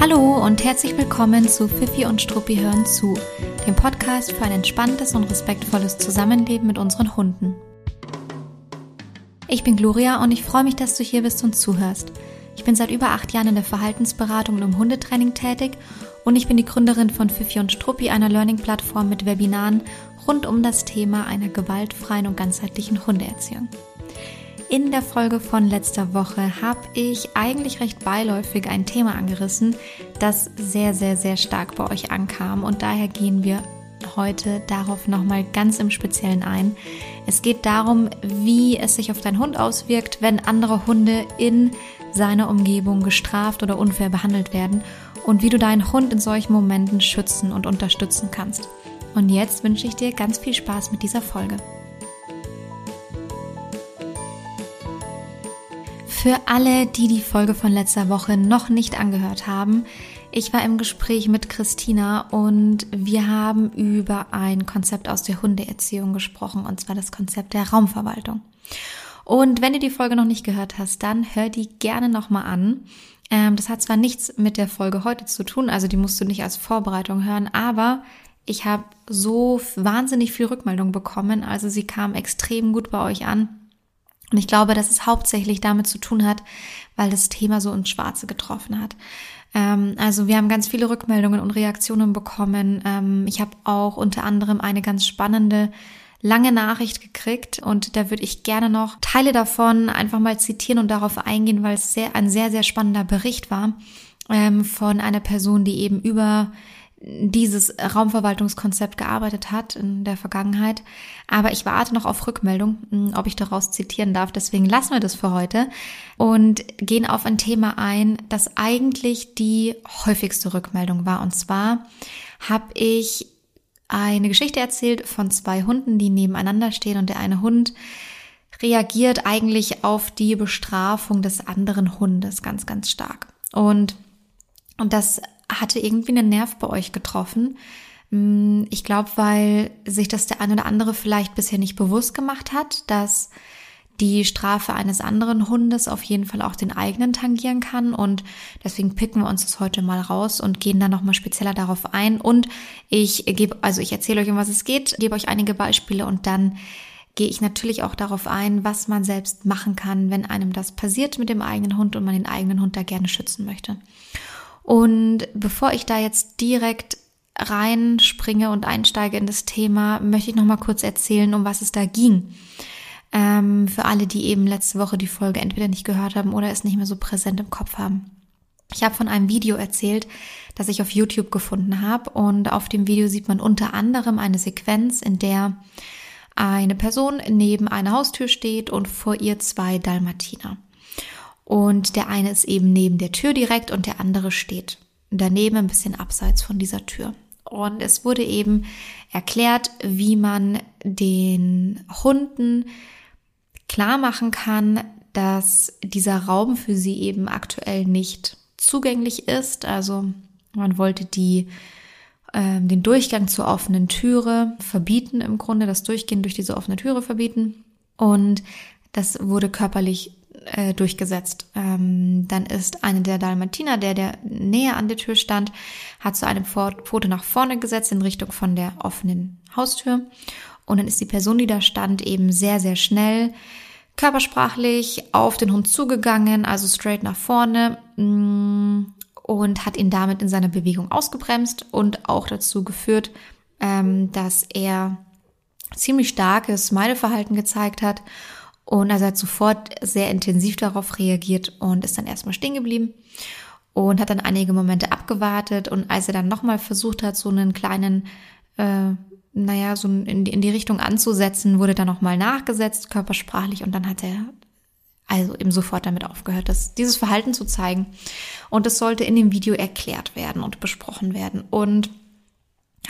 Hallo und herzlich willkommen zu Fifi und Struppi hören zu, dem Podcast für ein entspanntes und respektvolles Zusammenleben mit unseren Hunden. Ich bin Gloria und ich freue mich, dass du hier bist und zuhörst. Ich bin seit über acht Jahren in der Verhaltensberatung und im Hundetraining tätig und ich bin die Gründerin von Fifi und Struppi, einer Learning-Plattform mit Webinaren rund um das Thema einer gewaltfreien und ganzheitlichen Hundeerziehung. In der Folge von letzter Woche habe ich eigentlich recht beiläufig ein Thema angerissen, das sehr, sehr, sehr stark bei euch ankam und daher gehen wir heute darauf nochmal ganz im Speziellen ein. Es geht darum, wie es sich auf deinen Hund auswirkt, wenn andere Hunde in seiner Umgebung gestraft oder unfair behandelt werden und wie du deinen Hund in solchen Momenten schützen und unterstützen kannst. Und jetzt wünsche ich dir ganz viel Spaß mit dieser Folge. Für alle, die die Folge von letzter Woche noch nicht angehört haben, ich war im Gespräch mit Christina und wir haben über ein Konzept aus der Hundeerziehung gesprochen, und zwar das Konzept der Raumverwaltung. Und wenn du die Folge noch nicht gehört hast, dann hör die gerne nochmal an. Ähm, das hat zwar nichts mit der Folge heute zu tun, also die musst du nicht als Vorbereitung hören, aber ich habe so wahnsinnig viel Rückmeldung bekommen, also sie kam extrem gut bei euch an. Und ich glaube, dass es hauptsächlich damit zu tun hat, weil das Thema so ins Schwarze getroffen hat. Ähm, also wir haben ganz viele Rückmeldungen und Reaktionen bekommen. Ähm, ich habe auch unter anderem eine ganz spannende lange Nachricht gekriegt und da würde ich gerne noch Teile davon einfach mal zitieren und darauf eingehen, weil es sehr, ein sehr, sehr spannender Bericht war ähm, von einer Person, die eben über dieses Raumverwaltungskonzept gearbeitet hat in der Vergangenheit. Aber ich warte noch auf Rückmeldung, hm, ob ich daraus zitieren darf. Deswegen lassen wir das für heute und gehen auf ein Thema ein, das eigentlich die häufigste Rückmeldung war. Und zwar habe ich eine Geschichte erzählt von zwei Hunden, die nebeneinander stehen und der eine Hund reagiert eigentlich auf die Bestrafung des anderen Hundes ganz, ganz stark. Und, und das hatte irgendwie einen Nerv bei euch getroffen. Mm, ich glaube, weil sich das der eine oder andere vielleicht bisher nicht bewusst gemacht hat, dass die Strafe eines anderen Hundes auf jeden Fall auch den eigenen tangieren kann und deswegen picken wir uns das heute mal raus und gehen da nochmal spezieller darauf ein und ich gebe, also ich erzähle euch, um was es geht, gebe euch einige Beispiele und dann gehe ich natürlich auch darauf ein, was man selbst machen kann, wenn einem das passiert mit dem eigenen Hund und man den eigenen Hund da gerne schützen möchte. Und bevor ich da jetzt direkt reinspringe und einsteige in das Thema, möchte ich noch mal kurz erzählen, um was es da ging. Ähm, für alle, die eben letzte Woche die Folge entweder nicht gehört haben oder es nicht mehr so präsent im Kopf haben. Ich habe von einem Video erzählt, das ich auf YouTube gefunden habe und auf dem Video sieht man unter anderem eine Sequenz, in der eine Person neben einer Haustür steht und vor ihr zwei Dalmatiner. Und der eine ist eben neben der Tür direkt und der andere steht daneben ein bisschen abseits von dieser Tür. Und es wurde eben erklärt, wie man den Hunden klar machen kann, dass dieser Raum für sie eben aktuell nicht zugänglich ist. Also man wollte die äh, den Durchgang zur offenen Türe verbieten, im Grunde das Durchgehen durch diese offene Türe verbieten. Und das wurde körperlich äh, durchgesetzt. Ähm, dann ist eine der Dalmatiner, der der näher an der Tür stand, hat zu einem Foto nach vorne gesetzt in Richtung von der offenen Haustür. Und dann ist die Person, die da stand, eben sehr, sehr schnell körpersprachlich auf den Hund zugegangen, also straight nach vorne mm, und hat ihn damit in seiner Bewegung ausgebremst und auch dazu geführt, ähm, dass er ziemlich starkes Meideverhalten gezeigt hat und also hat sofort sehr intensiv darauf reagiert und ist dann erstmal stehen geblieben und hat dann einige Momente abgewartet. Und als er dann nochmal versucht hat, so einen kleinen, äh, naja, so in die, in die Richtung anzusetzen, wurde dann nochmal nachgesetzt, körpersprachlich, und dann hat er also eben sofort damit aufgehört, das, dieses Verhalten zu zeigen. Und es sollte in dem Video erklärt werden und besprochen werden. Und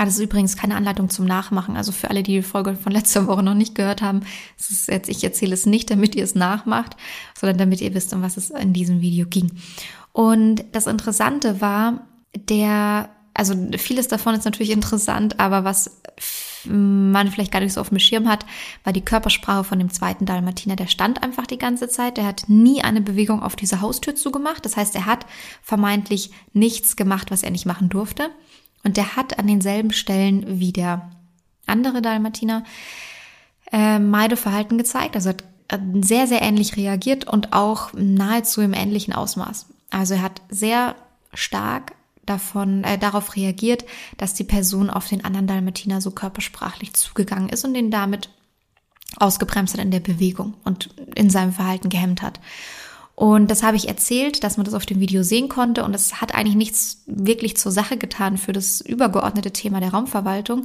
ja, das ist übrigens keine Anleitung zum Nachmachen. Also für alle, die die Folge von letzter Woche noch nicht gehört haben, jetzt, ich erzähle es nicht, damit ihr es nachmacht, sondern damit ihr wisst, um was es in diesem Video ging. Und das Interessante war, der, also vieles davon ist natürlich interessant, aber was man vielleicht gar nicht so auf dem Schirm hat, war die Körpersprache von dem zweiten Dalmatiner. Der stand einfach die ganze Zeit. Der hat nie eine Bewegung auf diese Haustür zugemacht. Das heißt, er hat vermeintlich nichts gemacht, was er nicht machen durfte. Und der hat an denselben Stellen wie der andere Dalmatiner äh, Meideverhalten gezeigt. Also hat sehr, sehr ähnlich reagiert und auch nahezu im ähnlichen Ausmaß. Also er hat sehr stark davon äh, darauf reagiert, dass die Person auf den anderen Dalmatiner so körpersprachlich zugegangen ist und den damit ausgebremst hat in der Bewegung und in seinem Verhalten gehemmt hat. Und das habe ich erzählt, dass man das auf dem Video sehen konnte und es hat eigentlich nichts wirklich zur Sache getan für das übergeordnete Thema der Raumverwaltung.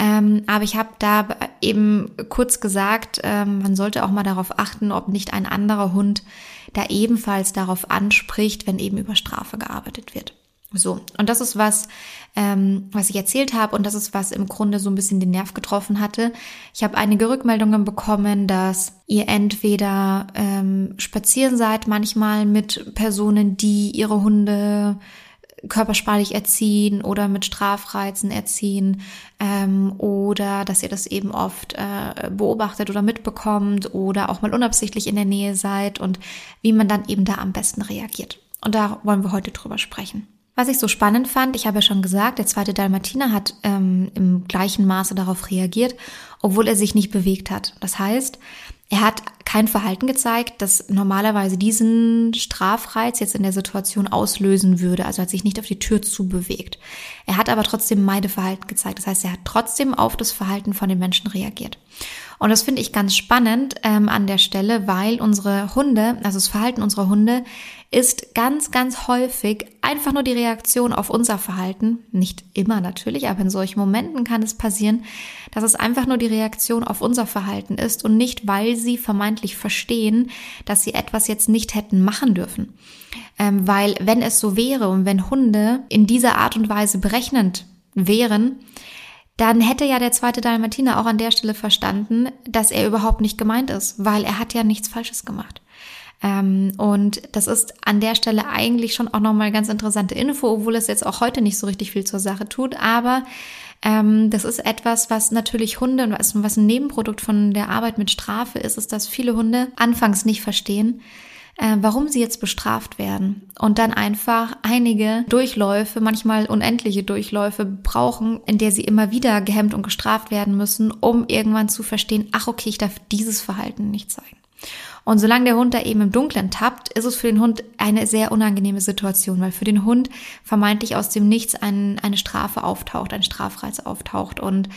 Ähm, aber ich habe da eben kurz gesagt, ähm, man sollte auch mal darauf achten, ob nicht ein anderer Hund da ebenfalls darauf anspricht, wenn eben über Strafe gearbeitet wird. So, und das ist was, ähm, was ich erzählt habe und das ist was im Grunde so ein bisschen den Nerv getroffen hatte. Ich habe einige Rückmeldungen bekommen, dass ihr entweder ähm, spazieren seid, manchmal mit Personen, die ihre Hunde körpersprachlich erziehen oder mit Strafreizen erziehen ähm, oder dass ihr das eben oft äh, beobachtet oder mitbekommt oder auch mal unabsichtlich in der Nähe seid und wie man dann eben da am besten reagiert. Und da wollen wir heute drüber sprechen. Was ich so spannend fand, ich habe ja schon gesagt, der zweite Dalmatiner hat ähm, im gleichen Maße darauf reagiert, obwohl er sich nicht bewegt hat. Das heißt, er hat kein Verhalten gezeigt, das normalerweise diesen Strafreiz jetzt in der Situation auslösen würde. Also hat sich nicht auf die Tür zubewegt. Er hat aber trotzdem Meideverhalten gezeigt. Das heißt, er hat trotzdem auf das Verhalten von den Menschen reagiert. Und das finde ich ganz spannend ähm, an der Stelle, weil unsere Hunde, also das Verhalten unserer Hunde, ist ganz, ganz häufig einfach nur die Reaktion auf unser Verhalten. Nicht immer natürlich, aber in solchen Momenten kann es passieren, dass es einfach nur die Reaktion auf unser Verhalten ist und nicht, weil sie vermeintlich verstehen, dass sie etwas jetzt nicht hätten machen dürfen. Ähm, weil wenn es so wäre und wenn Hunde in dieser Art und Weise berechnend wären, dann hätte ja der zweite Dalmatiner auch an der Stelle verstanden, dass er überhaupt nicht gemeint ist, weil er hat ja nichts Falsches gemacht. Ähm, und das ist an der Stelle eigentlich schon auch nochmal ganz interessante Info, obwohl es jetzt auch heute nicht so richtig viel zur Sache tut. Aber ähm, das ist etwas, was natürlich Hunde, was, was ein Nebenprodukt von der Arbeit mit Strafe ist, ist, dass viele Hunde anfangs nicht verstehen, äh, warum sie jetzt bestraft werden und dann einfach einige Durchläufe, manchmal unendliche Durchläufe brauchen, in der sie immer wieder gehemmt und gestraft werden müssen, um irgendwann zu verstehen, ach okay, ich darf dieses Verhalten nicht zeigen. Und solange der Hund da eben im Dunkeln tappt, ist es für den Hund eine sehr unangenehme Situation, weil für den Hund vermeintlich aus dem Nichts ein, eine Strafe auftaucht, ein Strafreiz auftaucht. Und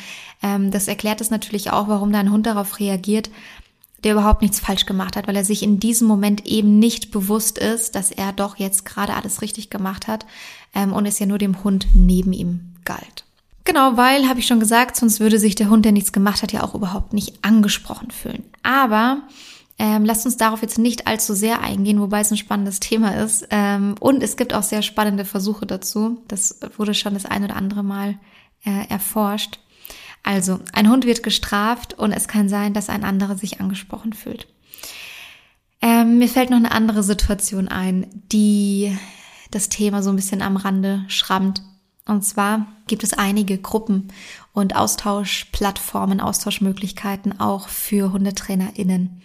ähm, das erklärt es natürlich auch, warum da ein Hund darauf reagiert, der überhaupt nichts falsch gemacht hat, weil er sich in diesem Moment eben nicht bewusst ist, dass er doch jetzt gerade alles richtig gemacht hat ähm, und es ja nur dem Hund neben ihm galt. Genau, weil, habe ich schon gesagt, sonst würde sich der Hund, der nichts gemacht hat, ja auch überhaupt nicht angesprochen fühlen. Aber ähm, lasst uns darauf jetzt nicht allzu sehr eingehen, wobei es ein spannendes Thema ist. Ähm, und es gibt auch sehr spannende Versuche dazu. Das wurde schon das ein oder andere Mal äh, erforscht. Also, ein Hund wird gestraft und es kann sein, dass ein anderer sich angesprochen fühlt. Ähm, mir fällt noch eine andere Situation ein, die das Thema so ein bisschen am Rande schrammt. Und zwar gibt es einige Gruppen und Austauschplattformen, Austauschmöglichkeiten auch für HundetrainerInnen.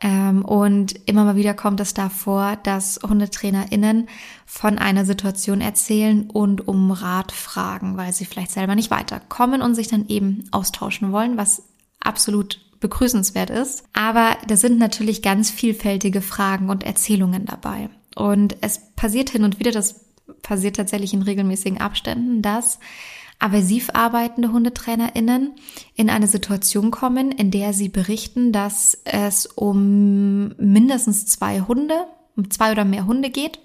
Ähm, und immer mal wieder kommt es davor, dass HundetrainerInnen von einer Situation erzählen und um Rat fragen, weil sie vielleicht selber nicht weiterkommen und sich dann eben austauschen wollen, was absolut begrüßenswert ist. Aber da sind natürlich ganz vielfältige Fragen und Erzählungen dabei. Und es passiert hin und wieder, das passiert tatsächlich in regelmäßigen Abständen, dass aversiv arbeitende HundetrainerInnen in eine Situation kommen, in der sie berichten, dass es um mindestens zwei Hunde, um zwei oder mehr Hunde geht,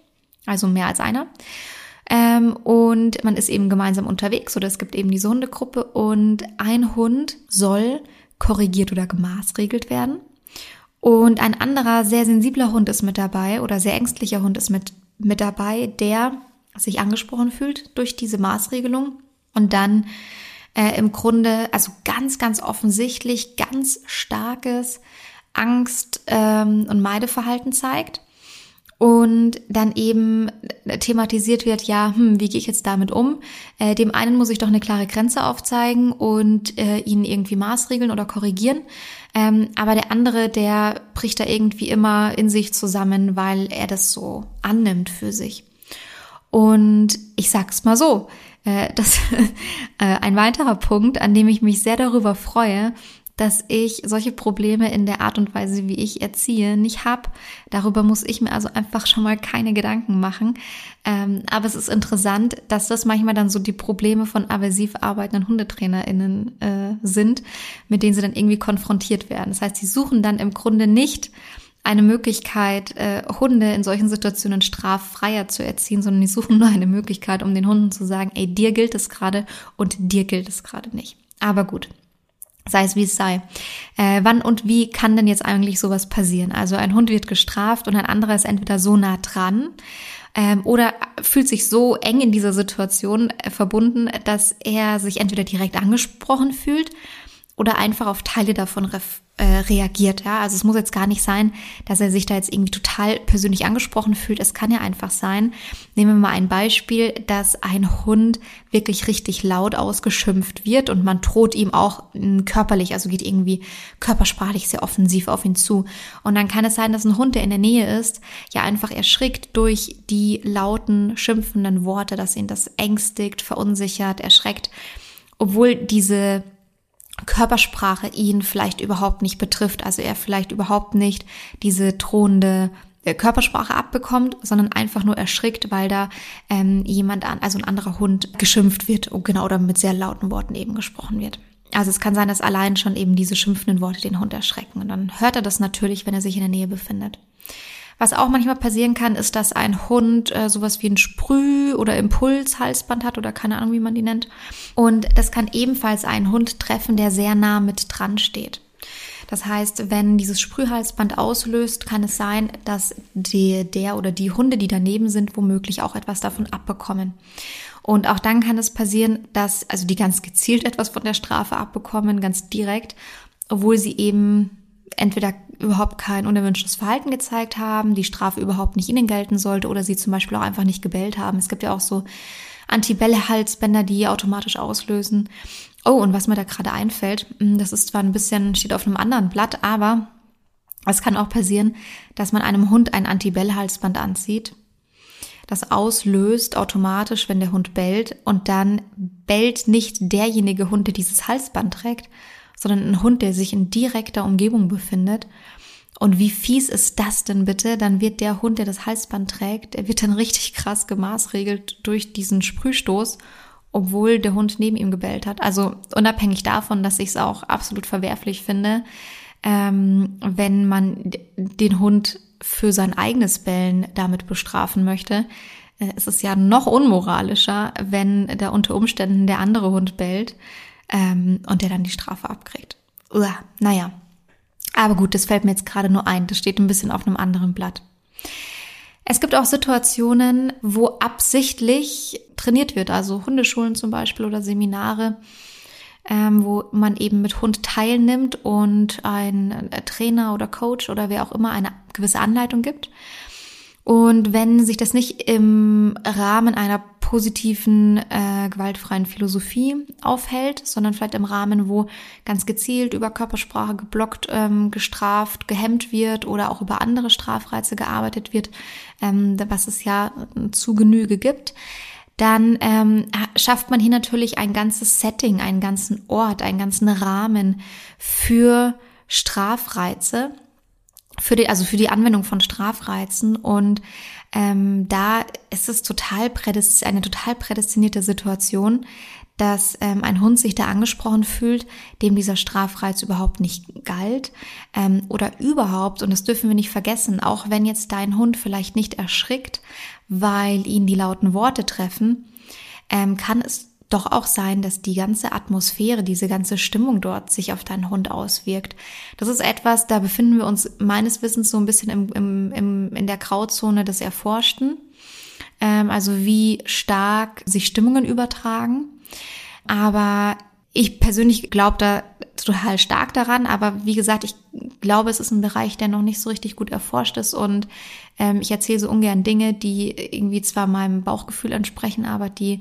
also mehr als einer. Ähm, und man ist eben gemeinsam unterwegs oder es gibt eben diese Hundegruppe und ein Hund soll korrigiert oder gemaßregelt werden. Und ein anderer sehr sensibler Hund ist mit dabei oder sehr ängstlicher Hund ist mit, mit dabei, der sich angesprochen fühlt durch diese Maßregelung und dann äh, im Grunde, also ganz, ganz offensichtlich, ganz starkes Angst ähm, und Meideverhalten zeigt. und dann eben thematisiert wird, ja, hm, wie gehe ich jetzt damit um? Äh, dem einen muss ich doch eine klare Grenze aufzeigen und äh, ihn irgendwie maßregeln oder korrigieren. Ähm, aber der andere, der bricht da irgendwie immer in sich zusammen, weil er das so annimmt für sich. Und ich sag's mal so, äh, das äh, ein weiterer Punkt, an dem ich mich sehr darüber freue, dass ich solche Probleme in der Art und Weise, wie ich erziehe, nicht habe. Darüber muss ich mir also einfach schon mal keine Gedanken machen. Ähm, aber es ist interessant, dass das manchmal dann so die Probleme von aversiv arbeitenden HundetrainerInnen äh, sind, mit denen sie dann irgendwie konfrontiert werden. Das heißt, sie suchen dann im Grunde nicht eine Möglichkeit, äh, Hunde in solchen Situationen straffreier zu erziehen, sondern die suchen nur eine Möglichkeit, um den Hunden zu sagen, ey, dir gilt es gerade und dir gilt es gerade nicht. Aber gut, sei es wie es sei. Äh, wann und wie kann denn jetzt eigentlich sowas passieren? Also ein Hund wird gestraft und ein anderer ist entweder so nah dran ähm, oder fühlt sich so eng in dieser Situation äh, verbunden, dass er sich entweder direkt angesprochen fühlt oder einfach auf Teile davon äh, reagiert. Ja, also es muss jetzt gar nicht sein, dass er sich da jetzt irgendwie total persönlich angesprochen fühlt. Es kann ja einfach sein. Nehmen wir mal ein Beispiel, dass ein Hund wirklich richtig laut ausgeschimpft wird und man droht ihm auch körperlich, also geht irgendwie körpersprachlich sehr offensiv auf ihn zu. Und dann kann es sein, dass ein Hund, der in der Nähe ist, ja einfach erschrickt durch die lauten, schimpfenden Worte, dass ihn das ängstigt, verunsichert, erschreckt, obwohl diese Körpersprache ihn vielleicht überhaupt nicht betrifft, also er vielleicht überhaupt nicht diese drohende äh, Körpersprache abbekommt, sondern einfach nur erschrickt, weil da ähm, jemand an, also ein anderer Hund geschimpft wird, oh, genau, oder mit sehr lauten Worten eben gesprochen wird. Also es kann sein, dass allein schon eben diese schimpfenden Worte den Hund erschrecken. Und dann hört er das natürlich, wenn er sich in der Nähe befindet. Was auch manchmal passieren kann, ist, dass ein Hund äh, sowas wie ein Sprüh- oder Impulshalsband hat oder keine Ahnung, wie man die nennt. Und das kann ebenfalls einen Hund treffen, der sehr nah mit dran steht. Das heißt, wenn dieses Sprühhalsband auslöst, kann es sein, dass die, der oder die Hunde, die daneben sind, womöglich auch etwas davon abbekommen. Und auch dann kann es passieren, dass, also die ganz gezielt etwas von der Strafe abbekommen, ganz direkt, obwohl sie eben entweder überhaupt kein unerwünschtes Verhalten gezeigt haben, die Strafe überhaupt nicht ihnen gelten sollte oder sie zum Beispiel auch einfach nicht gebellt haben. Es gibt ja auch so Anti-Bälle-Halsbänder, die automatisch auslösen. Oh, und was mir da gerade einfällt, hm, das ist zwar ein bisschen, steht auf einem anderen Blatt, aber es kann auch passieren, dass man einem Hund ein Anti-Bell-Halsband anzieht. Das auslöst automatisch, wenn der Hund bellt und dann bellt nicht derjenige Hund, der dieses Halsband trägt, sondern ein Hund, der sich in direkter Umgebung befindet. Und wie fies ist das denn bitte? Dann wird der Hund, der das Halsband trägt, der wird dann richtig krass gemaßregelt durch diesen Sprühstoß, obwohl der Hund neben ihm gebellt hat. Also unabhängig davon, dass ich es auch absolut verwerflich finde, ähm, wenn man den Hund für sein eigenes Bellen damit bestrafen möchte. Äh, es ist ja noch unmoralischer, wenn da unter Umständen der andere Hund bellt ähm, und der dann die Strafe abkriegt. Uah, naja, aber gut, das fällt mir jetzt gerade nur ein. Das steht ein bisschen auf einem anderen Blatt. Es gibt auch Situationen, wo absichtlich trainiert wird, also Hundeschulen zum Beispiel oder Seminare, ähm, wo man eben mit Hund teilnimmt und ein Trainer oder Coach oder wer auch immer eine gewisse Anleitung gibt. Und wenn sich das nicht im Rahmen einer positiven, äh, gewaltfreien Philosophie aufhält, sondern vielleicht im Rahmen, wo ganz gezielt über Körpersprache geblockt, ähm, gestraft, gehemmt wird oder auch über andere Strafreize gearbeitet wird, ähm, was es ja zu Genüge gibt, dann ähm, schafft man hier natürlich ein ganzes Setting, einen ganzen Ort, einen ganzen Rahmen für Strafreize, für die, also für die Anwendung von Strafreizen. Und ähm, da ist es total eine total prädestinierte Situation, dass ähm, ein Hund sich da angesprochen fühlt, dem dieser Strafreiz überhaupt nicht galt ähm, oder überhaupt, und das dürfen wir nicht vergessen, auch wenn jetzt dein Hund vielleicht nicht erschrickt, weil ihn die lauten Worte treffen, ähm, kann es doch auch sein, dass die ganze Atmosphäre, diese ganze Stimmung dort sich auf deinen Hund auswirkt. Das ist etwas, da befinden wir uns meines Wissens so ein bisschen im, im, im, in der Grauzone des Erforschten. Ähm, also wie stark sich Stimmungen übertragen. Aber ich persönlich glaube da total stark daran, aber wie gesagt, ich glaube, es ist ein Bereich, der noch nicht so richtig gut erforscht ist und ähm, ich erzähle so ungern Dinge, die irgendwie zwar meinem Bauchgefühl entsprechen, aber die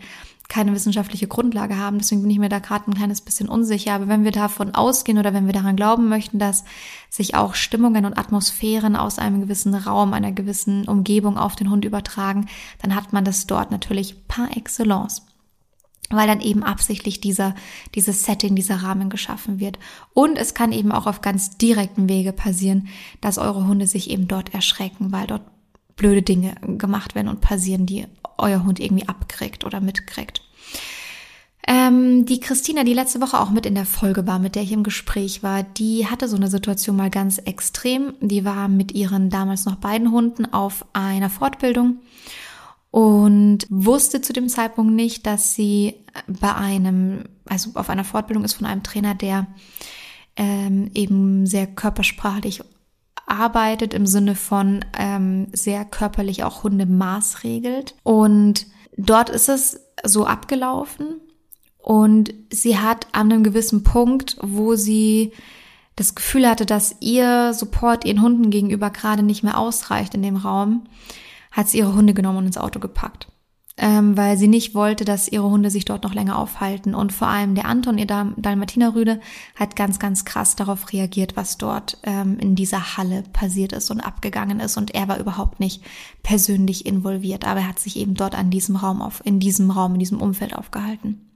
keine wissenschaftliche Grundlage haben. Deswegen bin ich mir da gerade ein kleines bisschen unsicher. Aber wenn wir davon ausgehen oder wenn wir daran glauben möchten, dass sich auch Stimmungen und Atmosphären aus einem gewissen Raum, einer gewissen Umgebung auf den Hund übertragen, dann hat man das dort natürlich par excellence weil dann eben absichtlich dieser, dieses Setting, dieser Rahmen geschaffen wird. Und es kann eben auch auf ganz direkten Wege passieren, dass eure Hunde sich eben dort erschrecken, weil dort blöde Dinge gemacht werden und passieren, die euer Hund irgendwie abkriegt oder mitkriegt. Ähm, die Christina, die letzte Woche auch mit in der Folge war, mit der ich im Gespräch war, die hatte so eine Situation mal ganz extrem. Die war mit ihren damals noch beiden Hunden auf einer Fortbildung und wusste zu dem Zeitpunkt nicht, dass sie bei einem, also auf einer Fortbildung ist von einem Trainer, der ähm, eben sehr körpersprachlich arbeitet im Sinne von ähm, sehr körperlich auch Hunde maßregelt. Und dort ist es so abgelaufen und sie hat an einem gewissen Punkt, wo sie das Gefühl hatte, dass ihr Support ihren Hunden gegenüber gerade nicht mehr ausreicht in dem Raum, hat sie ihre Hunde genommen und ins Auto gepackt. Ähm, weil sie nicht wollte, dass ihre Hunde sich dort noch länger aufhalten. Und vor allem der Anton, ihr Dalmatinerrüde, hat ganz, ganz krass darauf reagiert, was dort ähm, in dieser Halle passiert ist und abgegangen ist. Und er war überhaupt nicht persönlich involviert, aber er hat sich eben dort an diesem Raum auf, in diesem Raum, in diesem Umfeld aufgehalten.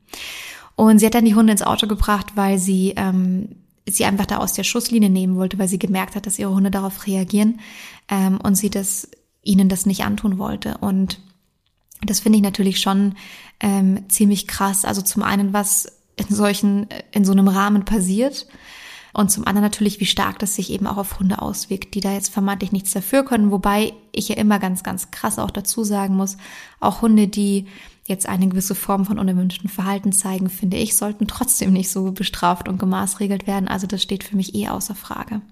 Und sie hat dann die Hunde ins Auto gebracht, weil sie ähm, sie einfach da aus der Schusslinie nehmen wollte, weil sie gemerkt hat, dass ihre Hunde darauf reagieren ähm, und sie das ihnen das nicht antun wollte. Und das finde ich natürlich schon ähm, ziemlich krass. Also zum einen, was in solchen, in so einem Rahmen passiert. Und zum anderen natürlich, wie stark das sich eben auch auf Hunde auswirkt, die da jetzt vermeintlich nichts dafür können. Wobei ich ja immer ganz, ganz krass auch dazu sagen muss, auch Hunde, die jetzt eine gewisse Form von unerwünschten Verhalten zeigen, finde ich, sollten trotzdem nicht so bestraft und gemaßregelt werden. Also das steht für mich eh außer Frage.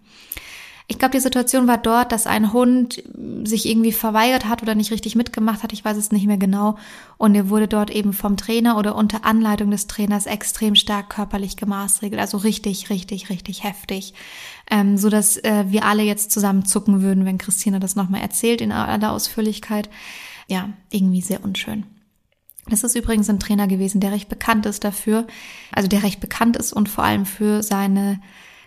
Ich glaube, die Situation war dort, dass ein Hund sich irgendwie verweigert hat oder nicht richtig mitgemacht hat. Ich weiß es nicht mehr genau. Und er wurde dort eben vom Trainer oder unter Anleitung des Trainers extrem stark körperlich gemaßregelt. Also richtig, richtig, richtig heftig. Ähm, so dass äh, wir alle jetzt zusammen zucken würden, wenn Christina das nochmal erzählt in aller Ausführlichkeit. Ja, irgendwie sehr unschön. Das ist übrigens ein Trainer gewesen, der recht bekannt ist dafür, also der recht bekannt ist und vor allem für seine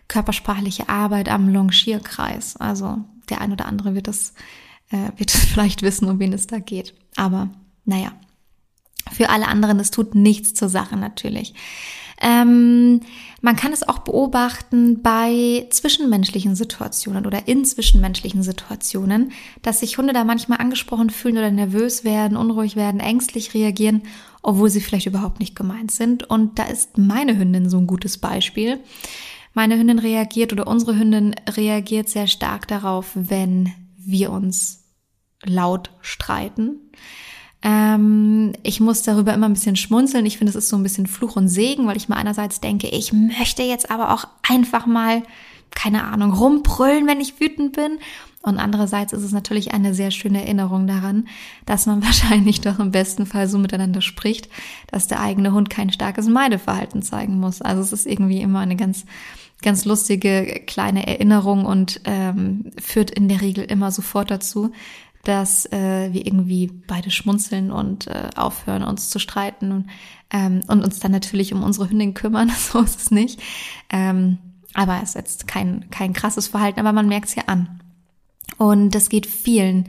körpersprachliche Arbeit am Longierkreis. Also der ein oder andere wird das, äh, wird es vielleicht wissen, um wen es da geht. Aber naja, für alle anderen, es tut nichts zur Sache natürlich. Ähm, man kann es auch beobachten bei zwischenmenschlichen Situationen oder in zwischenmenschlichen Situationen, dass sich Hunde da manchmal angesprochen fühlen oder nervös werden, unruhig werden, ängstlich reagieren, obwohl sie vielleicht überhaupt nicht gemeint sind. Und da ist meine Hündin so ein gutes Beispiel. Meine Hündin reagiert oder unsere Hündin reagiert sehr stark darauf, wenn wir uns laut streiten. Ähm, ich muss darüber immer ein bisschen schmunzeln. Ich finde, es ist so ein bisschen Fluch und Segen, weil ich mir einerseits denke, ich möchte jetzt aber auch einfach mal, keine Ahnung, rumbrüllen, wenn ich wütend bin. Und andererseits ist es natürlich eine sehr schöne Erinnerung daran, dass man wahrscheinlich doch im besten Fall so miteinander spricht, dass der eigene Hund kein starkes Meideverhalten zeigen muss. Also es ist irgendwie immer eine ganz ganz lustige kleine Erinnerung und ähm, führt in der Regel immer sofort dazu, dass äh, wir irgendwie beide schmunzeln und äh, aufhören, uns zu streiten und, ähm, und uns dann natürlich um unsere Hündin kümmern. So ist es nicht. Ähm, aber es ist jetzt kein, kein krasses Verhalten, aber man merkt es ja an. Und das geht vielen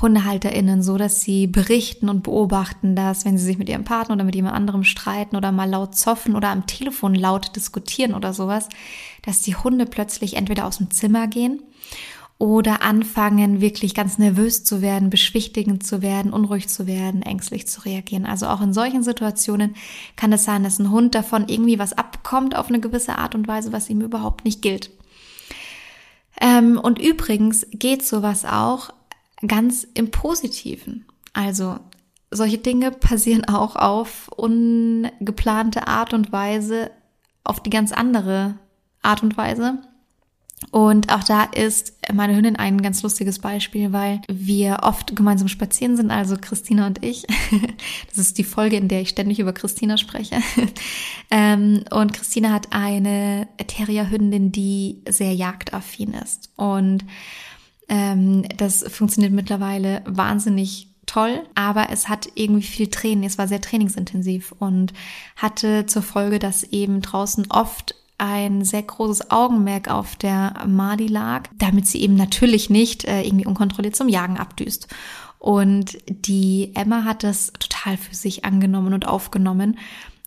HundehalterInnen so, dass sie berichten und beobachten, dass wenn sie sich mit ihrem Partner oder mit jemand anderem streiten oder mal laut zoffen oder am Telefon laut diskutieren oder sowas, dass die Hunde plötzlich entweder aus dem Zimmer gehen oder anfangen, wirklich ganz nervös zu werden, beschwichtigend zu werden, unruhig zu werden, ängstlich zu reagieren. Also auch in solchen Situationen kann es sein, dass ein Hund davon irgendwie was abkommt auf eine gewisse Art und Weise, was ihm überhaupt nicht gilt. Ähm, und übrigens geht sowas auch ganz im Positiven. Also solche Dinge passieren auch auf ungeplante Art und Weise, auf die ganz andere Art und Weise. Und auch da ist meine Hündin ein ganz lustiges Beispiel, weil wir oft gemeinsam spazieren sind, also Christina und ich. Das ist die Folge, in der ich ständig über Christina spreche. Ähm, und Christina hat eine Terrierhündin, die sehr jagdaffin ist. Und ähm, das funktioniert mittlerweile wahnsinnig toll, aber es hat irgendwie viel Training, es war sehr trainingsintensiv und hatte zur Folge, dass eben draußen oft ein sehr großes Augenmerk auf der Mali lag, damit sie eben natürlich nicht äh, irgendwie unkontrolliert zum Jagen abdüst. Und die Emma hat das total für sich angenommen und aufgenommen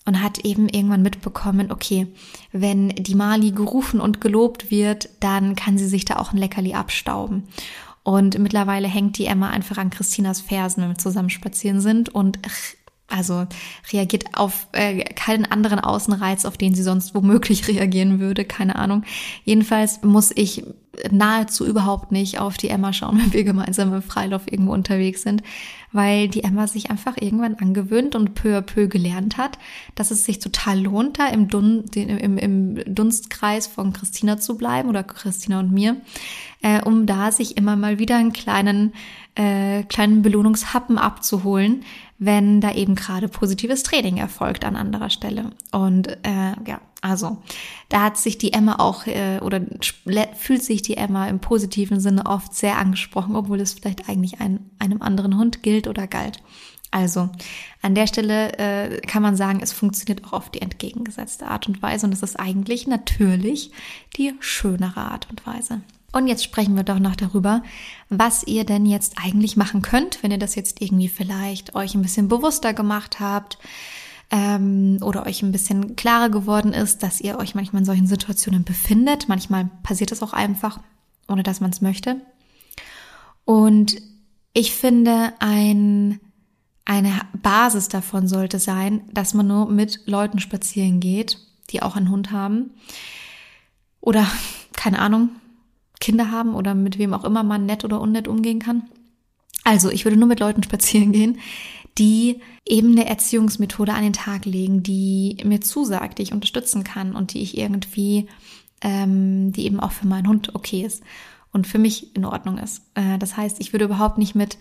und hat eben irgendwann mitbekommen, okay, wenn die Mali gerufen und gelobt wird, dann kann sie sich da auch ein Leckerli abstauben. Und mittlerweile hängt die Emma einfach an Christinas Fersen, wenn wir zusammen spazieren sind und also reagiert auf äh, keinen anderen Außenreiz, auf den sie sonst womöglich reagieren würde, keine Ahnung. Jedenfalls muss ich nahezu überhaupt nicht auf die Emma schauen, wenn wir gemeinsam im Freilauf irgendwo unterwegs sind, weil die Emma sich einfach irgendwann angewöhnt und peu à peu gelernt hat, dass es sich total lohnt, da im, Dun im, im Dunstkreis von Christina zu bleiben oder Christina und mir, äh, um da sich immer mal wieder einen kleinen, äh, kleinen Belohnungshappen abzuholen, wenn da eben gerade positives Training erfolgt an anderer Stelle. Und äh, ja, also da hat sich die Emma auch äh, oder fühlt sich die Emma im positiven Sinne oft sehr angesprochen, obwohl es vielleicht eigentlich ein, einem anderen Hund gilt oder galt. Also an der Stelle äh, kann man sagen, es funktioniert auch auf die entgegengesetzte Art und Weise und es ist eigentlich natürlich die schönere Art und Weise. Und jetzt sprechen wir doch noch darüber, was ihr denn jetzt eigentlich machen könnt, wenn ihr das jetzt irgendwie vielleicht euch ein bisschen bewusster gemacht habt ähm, oder euch ein bisschen klarer geworden ist, dass ihr euch manchmal in solchen Situationen befindet. Manchmal passiert es auch einfach, ohne dass man es möchte. Und ich finde, ein, eine Basis davon sollte sein, dass man nur mit Leuten spazieren geht, die auch einen Hund haben. Oder, keine Ahnung, Kinder haben oder mit wem auch immer man nett oder unnett umgehen kann. Also, ich würde nur mit Leuten spazieren gehen, die eben eine Erziehungsmethode an den Tag legen, die mir zusagt, die ich unterstützen kann und die ich irgendwie, ähm, die eben auch für meinen Hund okay ist und für mich in Ordnung ist. Äh, das heißt, ich würde überhaupt nicht mit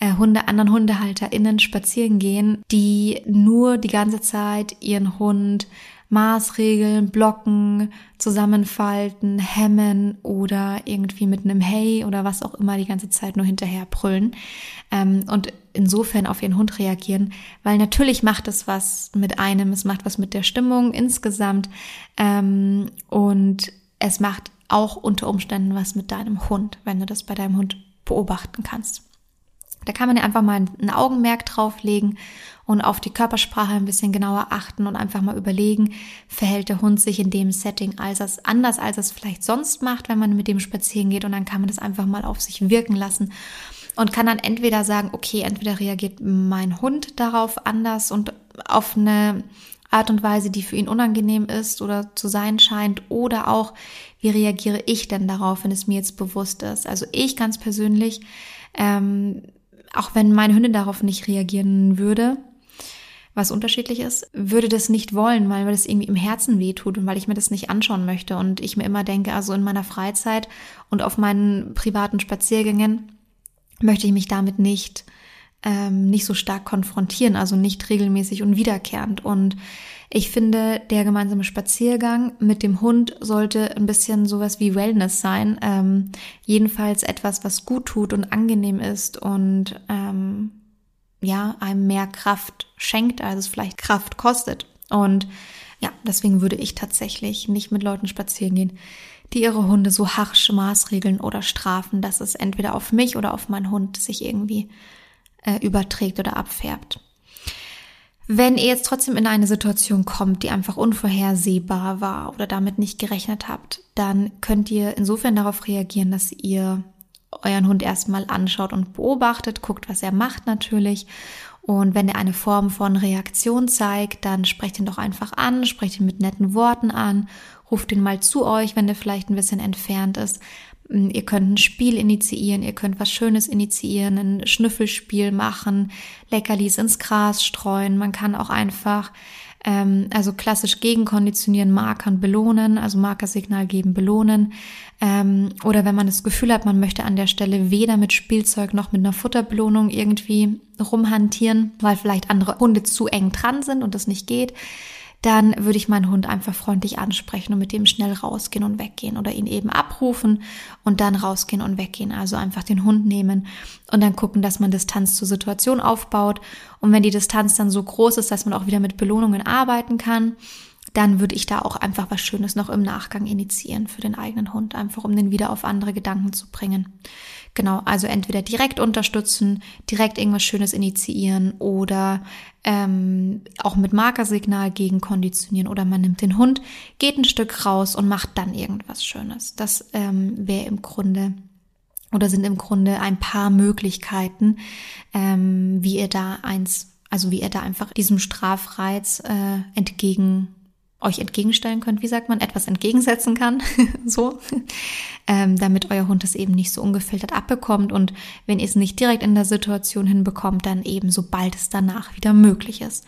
äh, Hunde, anderen HundehalterInnen spazieren gehen, die nur die ganze Zeit ihren Hund Maßregeln, blocken, zusammenfalten, hemmen oder irgendwie mit einem Hey oder was auch immer die ganze Zeit nur hinterher brüllen ähm, und insofern auf ihren Hund reagieren, weil natürlich macht es was mit einem, es macht was mit der Stimmung insgesamt ähm, und es macht auch unter Umständen was mit deinem Hund, wenn du das bei deinem Hund beobachten kannst. Da kann man ja einfach mal ein Augenmerk drauflegen und auf die Körpersprache ein bisschen genauer achten und einfach mal überlegen, verhält der Hund sich in dem Setting als anders, als es vielleicht sonst macht, wenn man mit dem spazieren geht und dann kann man das einfach mal auf sich wirken lassen und kann dann entweder sagen, okay, entweder reagiert mein Hund darauf anders und auf eine Art und Weise, die für ihn unangenehm ist oder zu sein scheint, oder auch, wie reagiere ich denn darauf, wenn es mir jetzt bewusst ist. Also ich ganz persönlich ähm, auch wenn meine Hündin darauf nicht reagieren würde, was unterschiedlich ist, würde das nicht wollen, weil mir das irgendwie im Herzen wehtut und weil ich mir das nicht anschauen möchte und ich mir immer denke, also in meiner Freizeit und auf meinen privaten Spaziergängen möchte ich mich damit nicht ähm, nicht so stark konfrontieren, also nicht regelmäßig und wiederkehrend und ich finde, der gemeinsame Spaziergang mit dem Hund sollte ein bisschen sowas wie Wellness sein. Ähm, jedenfalls etwas, was gut tut und angenehm ist und ähm, ja, einem mehr Kraft schenkt, als es vielleicht Kraft kostet. Und ja, deswegen würde ich tatsächlich nicht mit Leuten spazieren gehen, die ihre Hunde so harsch maßregeln oder strafen, dass es entweder auf mich oder auf meinen Hund sich irgendwie äh, überträgt oder abfärbt. Wenn ihr jetzt trotzdem in eine Situation kommt, die einfach unvorhersehbar war oder damit nicht gerechnet habt, dann könnt ihr insofern darauf reagieren, dass ihr euren Hund erstmal anschaut und beobachtet, guckt, was er macht natürlich. Und wenn er eine Form von Reaktion zeigt, dann sprecht ihn doch einfach an, sprecht ihn mit netten Worten an, ruft ihn mal zu euch, wenn er vielleicht ein bisschen entfernt ist. Mm, ihr könnt ein Spiel initiieren, ihr könnt was Schönes initiieren, ein Schnüffelspiel machen, Leckerlis ins Gras streuen. Man kann auch einfach Ähm, also klassisch gegenkonditionieren, Markern belohnen, also Markersignal geben, belohnen. Ähm, oder wenn man das Gefühl hat, man möchte an der Stelle weder mit Spielzeug noch mit einer Futterbelohnung irgendwie rumhantieren, weil vielleicht andere Hunde zu eng dran sind und das nicht geht, dann würde ich meinen Hund einfach freundlich ansprechen und mit dem schnell rausgehen und weggehen oder ihn eben abrufen und dann rausgehen und weggehen. Also einfach den Hund nehmen und dann gucken, dass man Distanz zur Situation aufbaut. Und wenn die Distanz dann so groß ist, dass man auch wieder mit Belohnungen arbeiten kann, dann würde ich da auch einfach was Schönes noch im Nachgang initiieren für den eigenen Hund, einfach um den wieder auf andere Gedanken zu bringen. Genau, also entweder direkt unterstützen, direkt irgendwas Schönes initiieren oder ähm, auch mit Markersignal gegenkonditionieren oder man nimmt den Hund, geht ein Stück raus und macht dann irgendwas Schönes. Das ähm, wäre im Grunde oder sind im Grunde ein paar Möglichkeiten, ähm, wie ihr da eins, also wie ihr da einfach diesem Strafreiz äh, entgegen euch entgegenstellen könnt, wie sagt man, etwas entgegensetzen kann, so, ähm, damit euer Hund es eben nicht so ungefiltert abbekommt und wenn ihr es nicht direkt in der Situation hinbekommt, dann eben sobald es danach wieder möglich ist.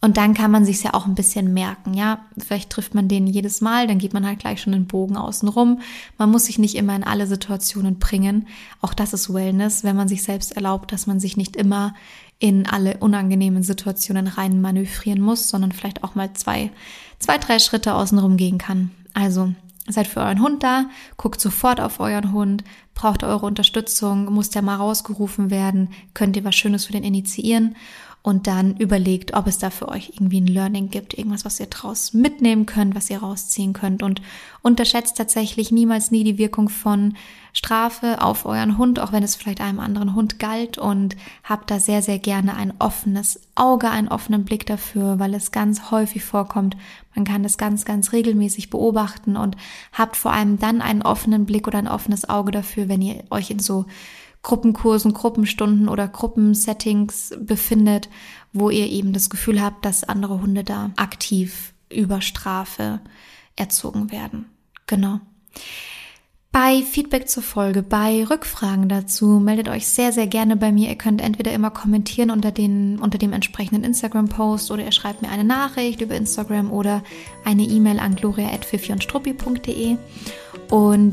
Und dann kann man sich ja auch ein bisschen merken, ja. Vielleicht trifft man den jedes Mal, dann geht man halt gleich schon den Bogen außen rum. Man muss sich nicht immer in alle Situationen bringen. Auch das ist Wellness, wenn man sich selbst erlaubt, dass man sich nicht immer in alle unangenehmen Situationen rein manövrieren muss, sondern vielleicht auch mal zwei, zwei, drei Schritte außenrum gehen kann. Also seid für euren Hund da, guckt sofort auf euren Hund, braucht eure Unterstützung, muss der mal rausgerufen werden, könnt ihr was Schönes für den initiieren und dann überlegt, ob es da für euch irgendwie ein Learning gibt, irgendwas, was ihr draus mitnehmen könnt, was ihr rausziehen könnt und unterschätzt tatsächlich niemals nie die Wirkung von Strafe auf euren Hund, auch wenn es vielleicht einem anderen Hund galt und habt da sehr, sehr gerne ein offenes Auge, einen offenen Blick dafür, weil es ganz häufig vorkommt. Man kann das ganz, ganz regelmäßig beobachten und habt vor allem dann einen offenen Blick oder ein offenes Auge dafür, wenn ihr euch in so Gruppenkursen, Gruppenstunden oder Gruppensettings befindet, wo ihr eben das Gefühl habt, dass andere Hunde da aktiv über Strafe erzogen werden. Genau. Bei Feedback zur Folge, bei Rückfragen dazu, meldet euch sehr, sehr gerne bei mir. Ihr könnt entweder immer kommentieren unter, den, unter dem entsprechenden Instagram-Post oder ihr schreibt mir eine Nachricht über Instagram oder eine E-Mail an gloria.fifi und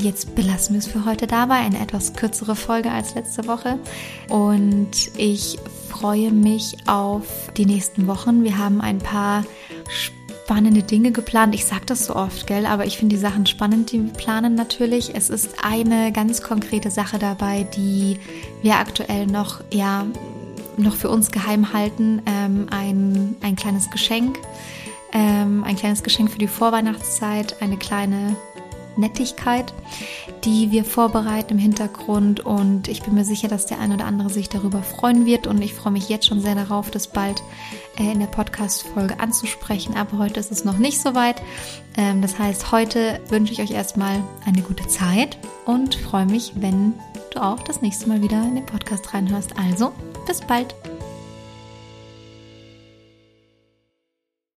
jetzt belassen wir es für heute dabei. Eine etwas kürzere Folge als letzte Woche. Und ich freue mich auf die nächsten Wochen. Wir haben ein paar spannende Dinge geplant. Ich sage das so oft, gell? Aber ich finde die Sachen spannend, die wir planen natürlich. Es ist eine ganz konkrete Sache dabei, die wir aktuell noch, ja, noch für uns geheim halten. Ähm, ein, ein kleines Geschenk. Ähm, ein kleines Geschenk für die Vorweihnachtszeit. Eine kleine Nettigkeit, die wir vorbereiten im Hintergrund. Und ich bin mir sicher, dass der ein oder andere sich darüber freuen wird. Und ich freue mich jetzt schon sehr darauf, das bald äh, in der Podcast-Folge anzusprechen. Aber heute ist es noch nicht so weit. Ähm, das heißt, heute wünsche ich euch erstmal eine gute Zeit und freue mich, wenn du auch das nächste Mal wieder in den Podcast reinhörst. Also, bis bald.